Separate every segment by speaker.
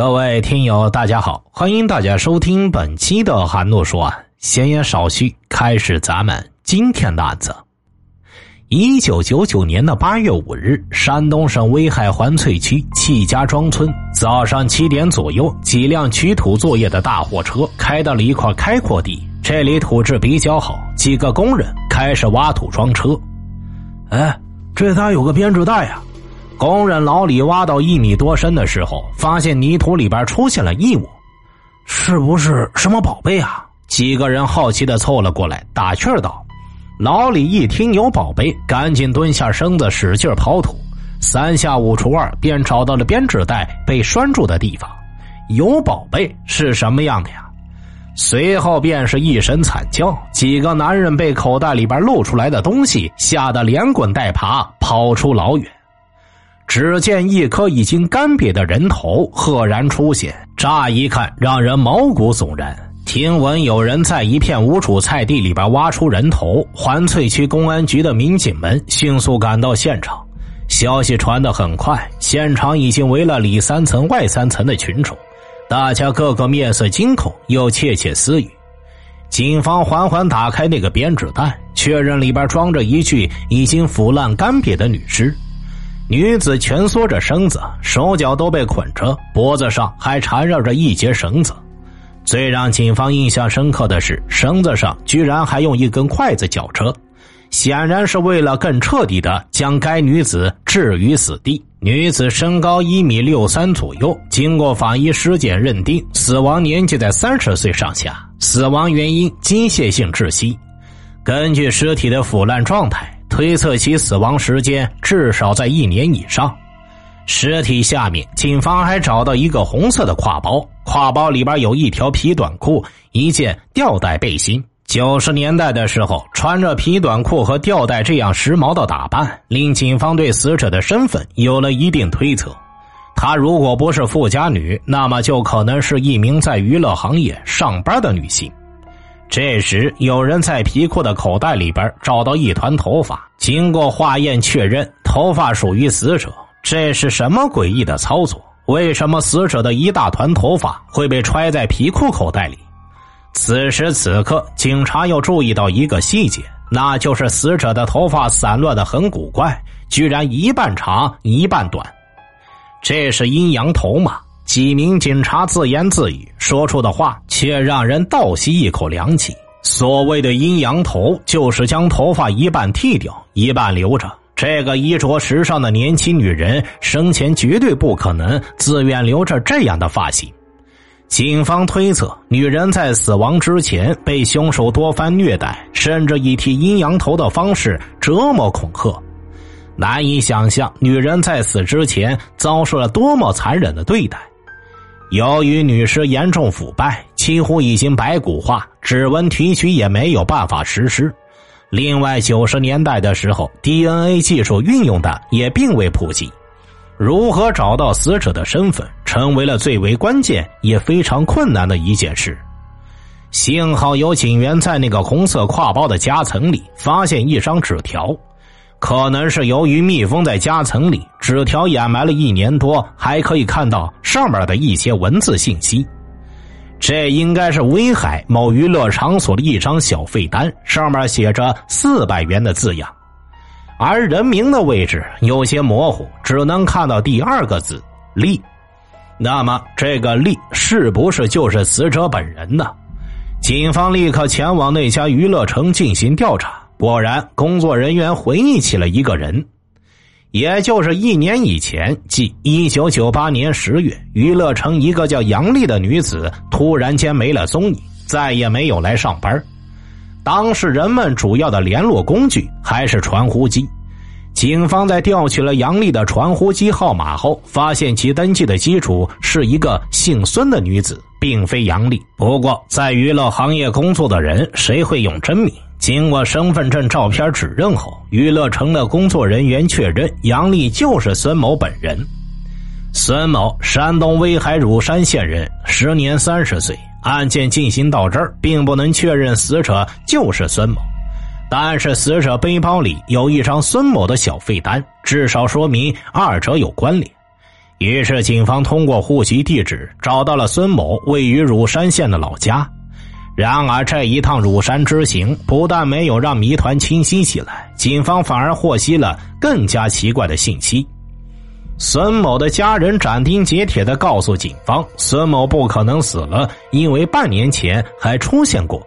Speaker 1: 各位听友，大家好，欢迎大家收听本期的韩诺说案。闲言少叙，开始咱们今天的案子。一九九九年的八月五日，山东省威海环翠区戚家庄村，早上七点左右，几辆取土作业的大货车开到了一块开阔地。这里土质比较好，几个工人开始挖土装车。
Speaker 2: 哎，这咋有个编织袋呀？
Speaker 1: 工人老李挖到一米多深的时候，发现泥土里边出现了异物，
Speaker 2: 是不是什么宝贝啊？
Speaker 1: 几个人好奇的凑了过来，打趣道：“老李一听有宝贝，赶紧蹲下身子，使劲刨土，三下五除二便找到了编织袋被拴住的地方。有宝贝是什么样的呀？”随后便是一声惨叫，几个男人被口袋里边露出来的东西吓得连滚带爬跑出老远。只见一颗已经干瘪的人头赫然出现，乍一看让人毛骨悚然。听闻有人在一片无主菜地里边挖出人头，环翠区公安局的民警们迅速赶到现场。消息传得很快，现场已经围了里三层外三层的群众，大家个个面色惊恐，又窃窃私语。警方缓缓打开那个编织袋，确认里边装着一具已经腐烂干瘪的女尸。女子蜷缩着身子，手脚都被捆着，脖子上还缠绕着一截绳子。最让警方印象深刻的是，绳子上居然还用一根筷子绞着，显然是为了更彻底的将该女子置于死地。女子身高一米六三左右，经过法医尸检认定，死亡年纪在三十岁上下，死亡原因机械性窒息。根据尸体的腐烂状态。推测其死亡时间至少在一年以上。尸体下面，警方还找到一个红色的挎包，挎包里边有一条皮短裤、一件吊带背心。九十年代的时候，穿着皮短裤和吊带这样时髦的打扮，令警方对死者的身份有了一定推测。她如果不是富家女，那么就可能是一名在娱乐行业上班的女性。这时，有人在皮裤的口袋里边找到一团头发，经过化验确认，头发属于死者。这是什么诡异的操作？为什么死者的一大团头发会被揣在皮裤口袋里？此时此刻，警察又注意到一个细节，那就是死者的头发散乱的很古怪，居然一半长一半短。这是阴阳头吗？几名警察自言自语，说出的话却让人倒吸一口凉气。所谓的阴阳头，就是将头发一半剃掉，一半留着。这个衣着时尚的年轻女人生前绝对不可能自愿留着这样的发型。警方推测，女人在死亡之前被凶手多番虐待，甚至以剃阴阳头的方式折磨恐吓。难以想象，女人在死之前遭受了多么残忍的对待。由于女尸严重腐败，几乎已经白骨化，指纹提取也没有办法实施。另外，九十年代的时候，DNA 技术运用的也并未普及，如何找到死者的身份，成为了最为关键也非常困难的一件事。幸好有警员在那个红色挎包的夹层里发现一张纸条。可能是由于密封在夹层里，纸条掩埋了一年多，还可以看到上面的一些文字信息。这应该是威海某娱乐场所的一张小费单，上面写着四百元的字样，而人名的位置有些模糊，只能看到第二个字“利”。那么，这个“利”是不是就是死者本人呢？警方立刻前往那家娱乐城进行调查。果然，工作人员回忆起了一个人，也就是一年以前，即一九九八年十月，娱乐城一个叫杨丽的女子突然间没了踪影，再也没有来上班。当事人们主要的联络工具还是传呼机。警方在调取了杨丽的传呼机号码后，发现其登记的基础是一个姓孙的女子，并非杨丽。不过，在娱乐行业工作的人，谁会用真名？经过身份证照片指认后，娱乐城的工作人员确认杨丽就是孙某本人。孙某，山东威海乳山县人，时年三十岁。案件进行到这儿，并不能确认死者就是孙某，但是死者背包里有一张孙某的小费单，至少说明二者有关联。于是，警方通过户籍地址找到了孙某位于乳山县的老家。然而，这一趟乳山之行不但没有让谜团清晰起来，警方反而获悉了更加奇怪的信息。孙某的家人斩钉截铁的告诉警方，孙某不可能死了，因为半年前还出现过。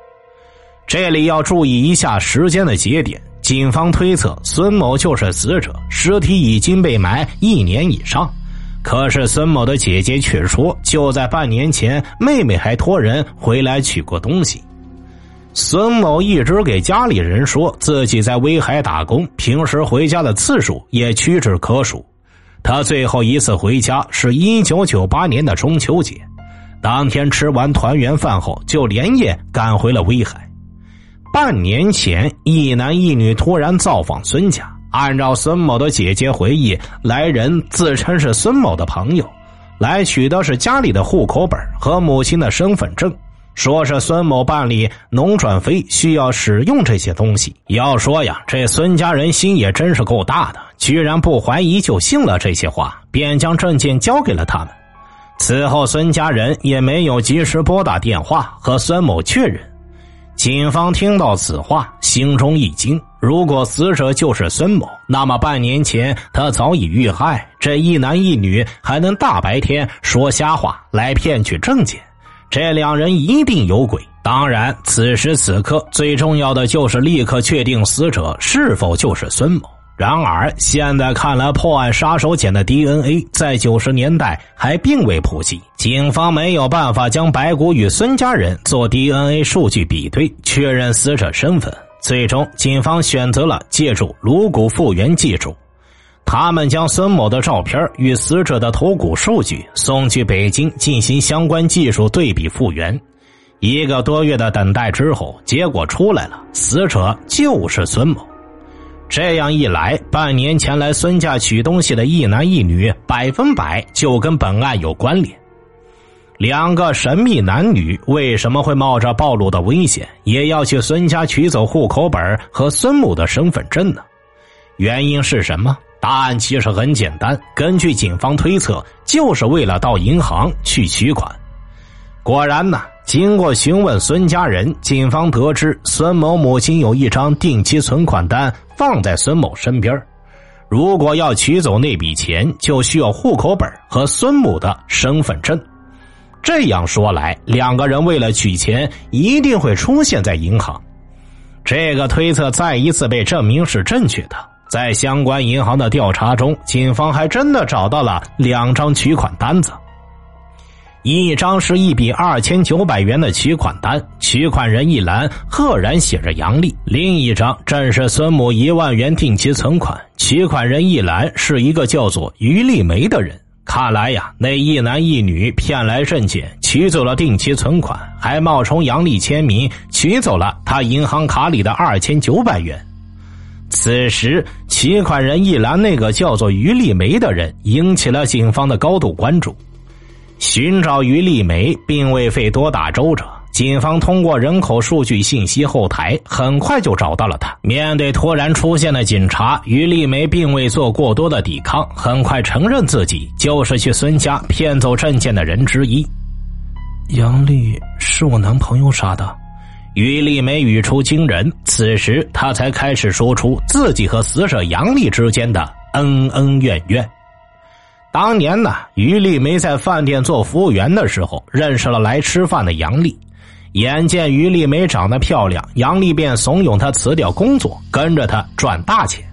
Speaker 1: 这里要注意一下时间的节点，警方推测孙某就是死者，尸体已经被埋一年以上。可是孙某的姐姐却说，就在半年前，妹妹还托人回来取过东西。孙某一直给家里人说自己在威海打工，平时回家的次数也屈指可数。他最后一次回家是一九九八年的中秋节，当天吃完团圆饭后，就连夜赶回了威海。半年前，一男一女突然造访孙家。按照孙某的姐姐回忆，来人自称是孙某的朋友，来取的是家里的户口本和母亲的身份证，说是孙某办理农转非需要使用这些东西。要说呀，这孙家人心也真是够大的，居然不怀疑就信了这些话，便将证件交给了他们。此后，孙家人也没有及时拨打电话和孙某确认。警方听到此话，心中一惊。如果死者就是孙某，那么半年前他早已遇害。这一男一女还能大白天说瞎话来骗取证件，这两人一定有鬼。当然，此时此刻最重要的就是立刻确定死者是否就是孙某。然而，现在看来，破案杀手锏的 DNA 在九十年代还并未普及，警方没有办法将白骨与孙家人做 DNA 数据比对，确认死者身份。最终，警方选择了借助颅骨复原技术，他们将孙某的照片与死者的头骨数据送去北京进行相关技术对比复原。一个多月的等待之后，结果出来了，死者就是孙某。这样一来，半年前来孙家取东西的一男一女，百分百就跟本案有关联。两个神秘男女为什么会冒着暴露的危险，也要去孙家取走户口本和孙母的身份证呢？原因是什么？答案其实很简单，根据警方推测，就是为了到银行去取款。果然呢。经过询问孙家人，警方得知孙某母亲有一张定期存款单放在孙某身边如果要取走那笔钱，就需要户口本和孙母的身份证。这样说来，两个人为了取钱，一定会出现在银行。这个推测再一次被证明是正确的。在相关银行的调查中，警方还真的找到了两张取款单子。一张是一笔二千九百元的取款单，取款人一栏赫然写着杨丽；另一张正是孙母一万元定期存款，取款人一栏是一个叫做于丽梅的人。看来呀，那一男一女骗来证件，取走了定期存款，还冒充杨丽签名，取走了他银行卡里的二千九百元。此时，取款人一栏那个叫做于丽梅的人引起了警方的高度关注。寻找于丽梅并未费多大周折，警方通过人口数据信息后台很快就找到了他。面对突然出现的警察，于丽梅并未做过多的抵抗，很快承认自己就是去孙家骗走证件的人之一。
Speaker 2: 杨丽是我男朋友杀的。
Speaker 1: 于丽梅语出惊人，此时她才开始说出自己和死者杨丽之间的恩恩怨怨。当年呢，于丽梅在饭店做服务员的时候，认识了来吃饭的杨丽。眼见于丽梅长得漂亮，杨丽便怂恿她辞掉工作，跟着她赚大钱。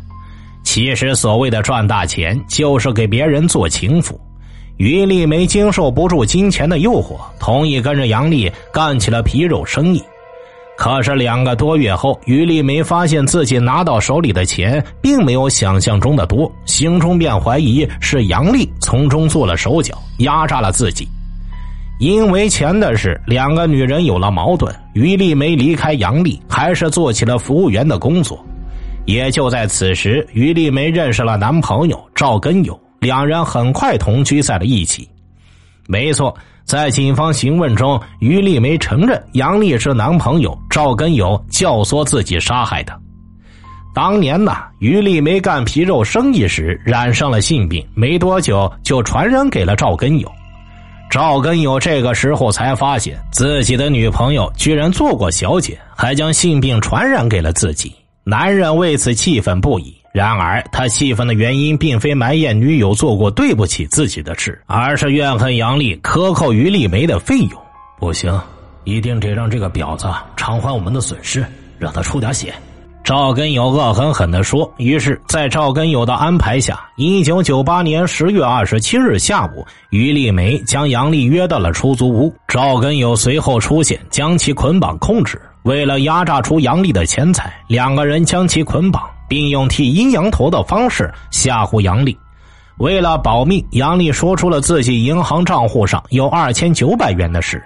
Speaker 1: 其实所谓的赚大钱，就是给别人做情妇。于丽梅经受不住金钱的诱惑，同意跟着杨丽干起了皮肉生意。可是两个多月后，于丽梅发现自己拿到手里的钱并没有想象中的多，心中便怀疑是杨丽从中做了手脚，压榨了自己。因为钱的事，两个女人有了矛盾。于丽梅离开杨丽，还是做起了服务员的工作。也就在此时，于丽梅认识了男朋友赵根友，两人很快同居在了一起。没错。在警方询问中，于丽梅承认杨丽是男朋友赵根友教唆自己杀害的。当年呢，于丽梅干皮肉生意时染上了性病，没多久就传染给了赵根友。赵根友这个时候才发现自己的女朋友居然做过小姐，还将性病传染给了自己。男人为此气愤不已。然而，他气愤的原因并非埋怨女友做过对不起自己的事，而是怨恨杨丽克扣于丽梅的费用。
Speaker 2: 不行，一定得让这个婊子偿还我们的损失，让他出点血。
Speaker 1: 赵根友恶狠狠地说。于是，在赵根友的安排下，一九九八年十月二十七日下午，于丽梅将杨丽约到了出租屋。赵根友随后出现，将其捆绑控制。为了压榨出杨丽的钱财，两个人将其捆绑，并用剃阴阳头的方式吓唬杨丽。为了保密，杨丽说出了自己银行账户上有二千九百元的事，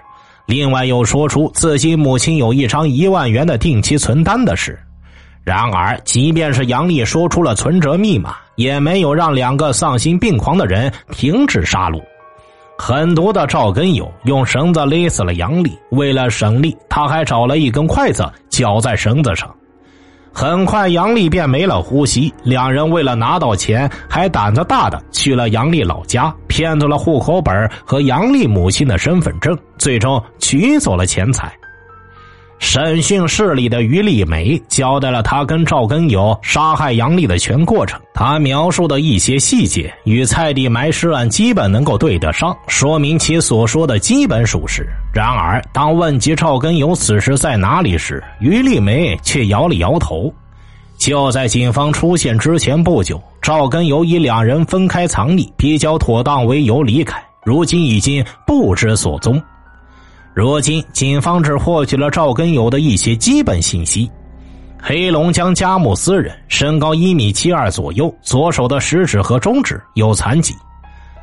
Speaker 1: 另外又说出自己母亲有一张一万元的定期存单的事。然而，即便是杨丽说出了存折密码，也没有让两个丧心病狂的人停止杀戮。狠毒的赵根友用绳子勒死了杨丽，为了省力，他还找了一根筷子绞在绳子上。很快，杨丽便没了呼吸。两人为了拿到钱，还胆子大的去了杨丽老家，骗走了户口本和杨丽母亲的身份证，最终取走了钱财。审讯室里的于丽梅交代了他跟赵根友杀害杨丽的全过程。他描述的一些细节与蔡地埋尸案基本能够对得上，说明其所说的基本属实。然而，当问及赵根友此时在哪里时，于丽梅却摇了摇头。就在警方出现之前不久，赵根友以两人分开藏匿比较妥当为由离开，如今已经不知所踪。如今，警方只获取了赵根友的一些基本信息：黑龙江佳木斯人，身高一米七二左右，左手的食指和中指有残疾。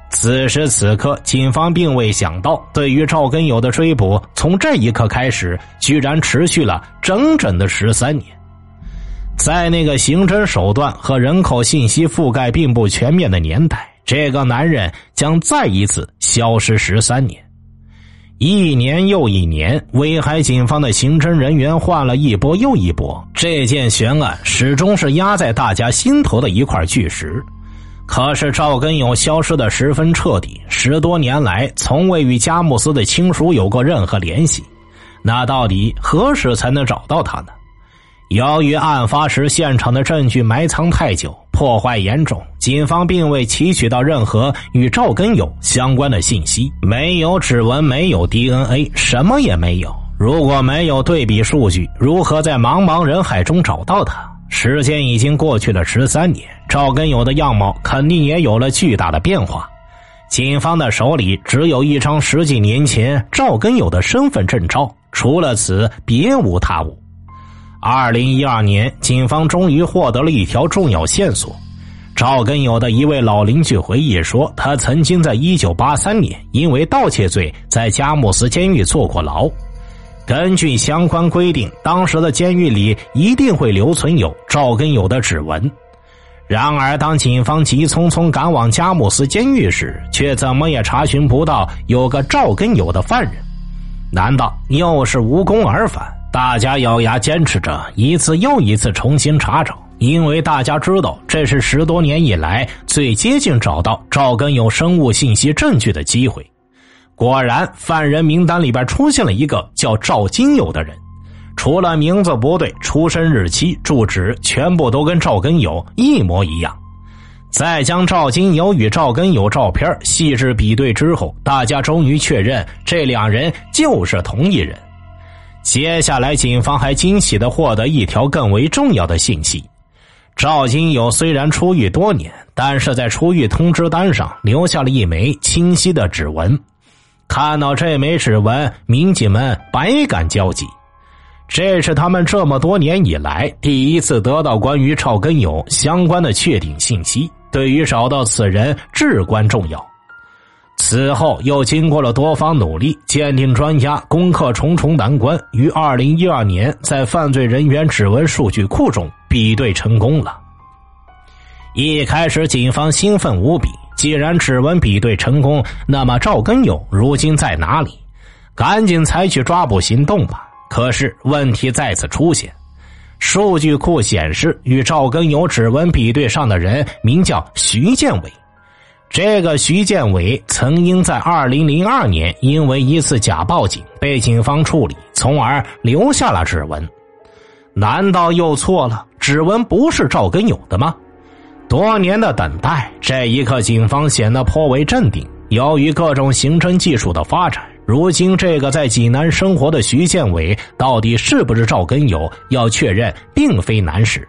Speaker 1: 此时此刻，警方并未想到，对于赵根友的追捕，从这一刻开始，居然持续了整整的十三年。在那个刑侦手段和人口信息覆盖并不全面的年代，这个男人将再一次消失十三年。一年又一年，威海警方的刑侦人员换了一波又一波，这件悬案始终是压在大家心头的一块巨石。可是赵根友消失的十分彻底，十多年来从未与佳木斯的亲属有过任何联系。那到底何时才能找到他呢？由于案发时现场的证据埋藏太久。破坏严重，警方并未提取到任何与赵根友相关的信息，没有指纹，没有 DNA，什么也没有。如果没有对比数据，如何在茫茫人海中找到他？时间已经过去了十三年，赵根友的样貌肯定也有了巨大的变化。警方的手里只有一张十几年前赵根友的身份证照，除了此别无他物。二零一二年，警方终于获得了一条重要线索。赵根友的一位老邻居回忆说，他曾经在一九八三年因为盗窃罪在佳木斯监狱坐过牢。根据相关规定，当时的监狱里一定会留存有赵根友的指纹。然而，当警方急匆匆赶往佳木斯监狱时，却怎么也查询不到有个赵根友的犯人。难道又是无功而返？大家咬牙坚持着，一次又一次重新查找，因为大家知道这是十多年以来最接近找到赵根友生物信息证据的机会。果然，犯人名单里边出现了一个叫赵金友的人，除了名字不对，出生日期、住址全部都跟赵根友一模一样。在将赵金友与赵根友照片细致比对之后，大家终于确认这两人就是同一人。接下来，警方还惊喜的获得一条更为重要的信息：赵金友虽然出狱多年，但是在出狱通知单上留下了一枚清晰的指纹。看到这枚指纹，民警们百感交集。这是他们这么多年以来第一次得到关于赵根友相关的确定信息，对于找到此人至关重要。此后又经过了多方努力，鉴定专家攻克重重难关，于二零一二年在犯罪人员指纹数据库中比对成功了。一开始，警方兴奋无比，既然指纹比对成功，那么赵根友如今在哪里？赶紧采取抓捕行动吧！可是问题再次出现：数据库显示，与赵根友指纹比对上的人名叫徐建伟。这个徐建伟曾因在二零零二年因为一次假报警被警方处理，从而留下了指纹。难道又错了？指纹不是赵根友的吗？多年的等待，这一刻，警方显得颇为镇定。由于各种刑侦技术的发展，如今这个在济南生活的徐建伟到底是不是赵根友，要确认并非难事。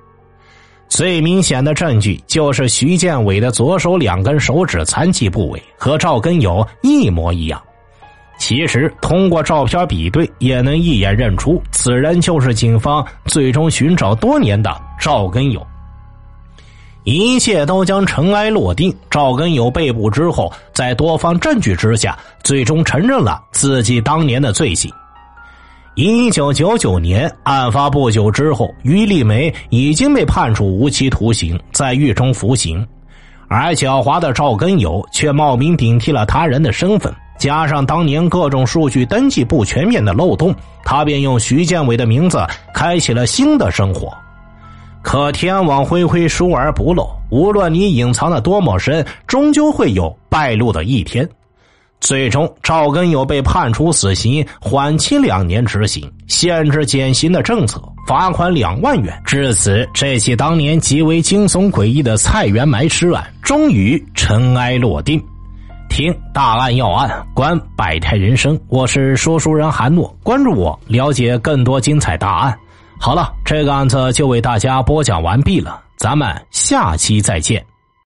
Speaker 1: 最明显的证据就是徐建伟的左手两根手指残疾部位和赵根友一模一样。其实通过照片比对，也能一眼认出此人就是警方最终寻找多年的赵根友。一切都将尘埃落定。赵根友被捕之后，在多方证据之下，最终承认了自己当年的罪行。一九九九年案发不久之后，于丽梅已经被判处无期徒刑，在狱中服刑，而狡猾的赵根友却冒名顶替了他人的身份，加上当年各种数据登记不全面的漏洞，他便用徐建伟的名字开启了新的生活。可天网恢恢，疏而不漏，无论你隐藏的多么深，终究会有败露的一天。最终，赵根友被判处死刑，缓期两年执行，限制减刑的政策，罚款两万元。至此，这起当年极为惊悚诡异的菜园埋尸案终于尘埃落定。听大案要案，观百态人生，我是说书人韩诺，关注我，了解更多精彩大案。好了，这个案子就为大家播讲完毕了，咱们下期再见。